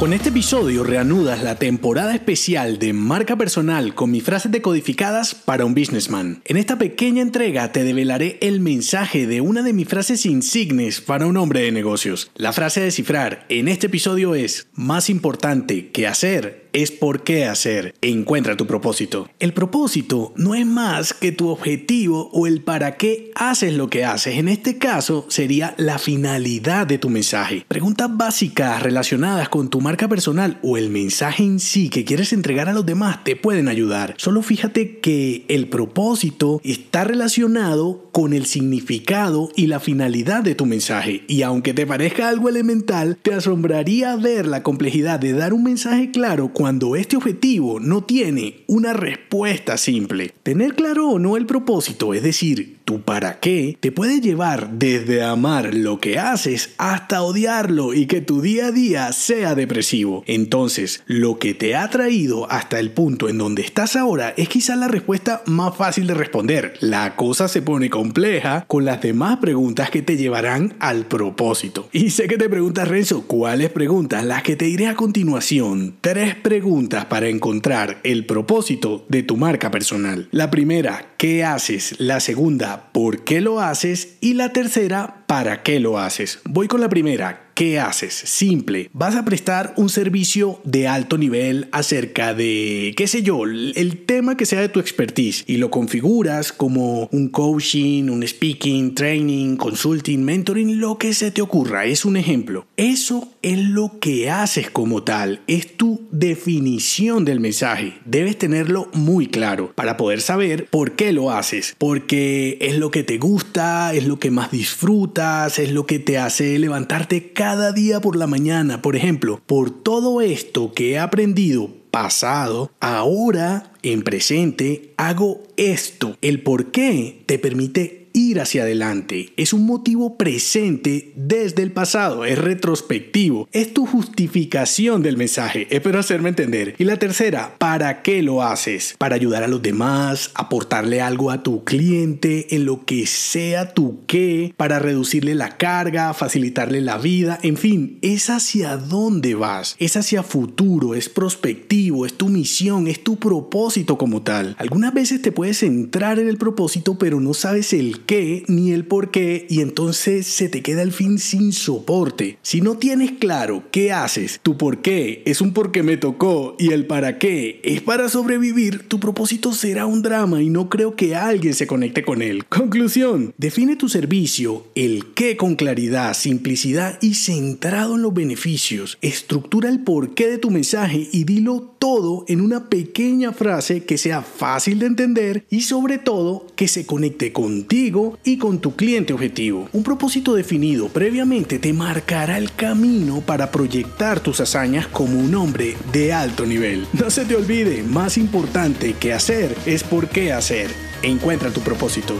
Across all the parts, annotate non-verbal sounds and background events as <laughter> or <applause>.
Con este episodio reanudas la temporada especial de marca personal con mis frases decodificadas para un businessman. En esta pequeña entrega te develaré el mensaje de una de mis frases insignes para un hombre de negocios. La frase a descifrar en este episodio es, más importante que hacer es por qué hacer. Encuentra tu propósito. El propósito no es más que tu objetivo o el para qué haces lo que haces. En este caso sería la finalidad de tu mensaje. Preguntas básicas relacionadas con tu marca personal o el mensaje en sí que quieres entregar a los demás te pueden ayudar. Solo fíjate que el propósito está relacionado con el significado y la finalidad de tu mensaje. Y aunque te parezca algo elemental, te asombraría ver la complejidad de dar un mensaje claro cuando este objetivo no tiene una respuesta simple. Tener claro o no el propósito, es decir, para qué, te puede llevar desde amar lo que haces hasta odiarlo y que tu día a día sea depresivo. Entonces, lo que te ha traído hasta el punto en donde estás ahora es quizás la respuesta más fácil de responder. La cosa se pone compleja con las demás preguntas que te llevarán al propósito. Y sé que te preguntas, Renzo, ¿cuáles preguntas? Las que te diré a continuación. Tres preguntas para encontrar el propósito de tu marca personal. La primera, ¿qué haces? La segunda, ¿por qué lo haces? Y la tercera, ¿para qué lo haces? Voy con la primera, ¿Qué haces? Simple. Vas a prestar un servicio de alto nivel acerca de, qué sé yo, el tema que sea de tu expertise y lo configuras como un coaching, un speaking, training, consulting, mentoring, lo que se te ocurra. Es un ejemplo. Eso es lo que haces como tal. Es tu definición del mensaje. Debes tenerlo muy claro para poder saber por qué lo haces. Porque es lo que te gusta, es lo que más disfrutas, es lo que te hace levantarte cada día por la mañana, por ejemplo, por todo esto que he aprendido pasado, ahora en presente hago esto. El por qué te permite ir hacia adelante, es un motivo presente desde el pasado, es retrospectivo, es tu justificación del mensaje, espero hacerme entender. Y la tercera, ¿para qué lo haces? Para ayudar a los demás, aportarle algo a tu cliente en lo que sea tu qué, para reducirle la carga, facilitarle la vida, en fin, es hacia dónde vas, es hacia futuro, es prospectivo, es tu misión, es tu propósito como tal. Algunas veces te puedes centrar en el propósito pero no sabes el ni el por qué y entonces se te queda el fin sin soporte. Si no tienes claro qué haces, tu por qué es un porque me tocó y el para qué es para sobrevivir, tu propósito será un drama y no creo que alguien se conecte con él. <laughs> Conclusión, define tu servicio, el qué con claridad, simplicidad y centrado en los beneficios. Estructura el porqué de tu mensaje y dilo todo en una pequeña frase que sea fácil de entender y sobre todo que se conecte contigo y con tu cliente objetivo. Un propósito definido previamente te marcará el camino para proyectar tus hazañas como un hombre de alto nivel. No se te olvide, más importante que hacer es por qué hacer. Encuentra tu propósito.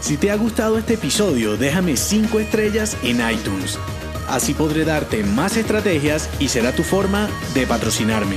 Si te ha gustado este episodio, déjame 5 estrellas en iTunes. Así podré darte más estrategias y será tu forma de patrocinarme.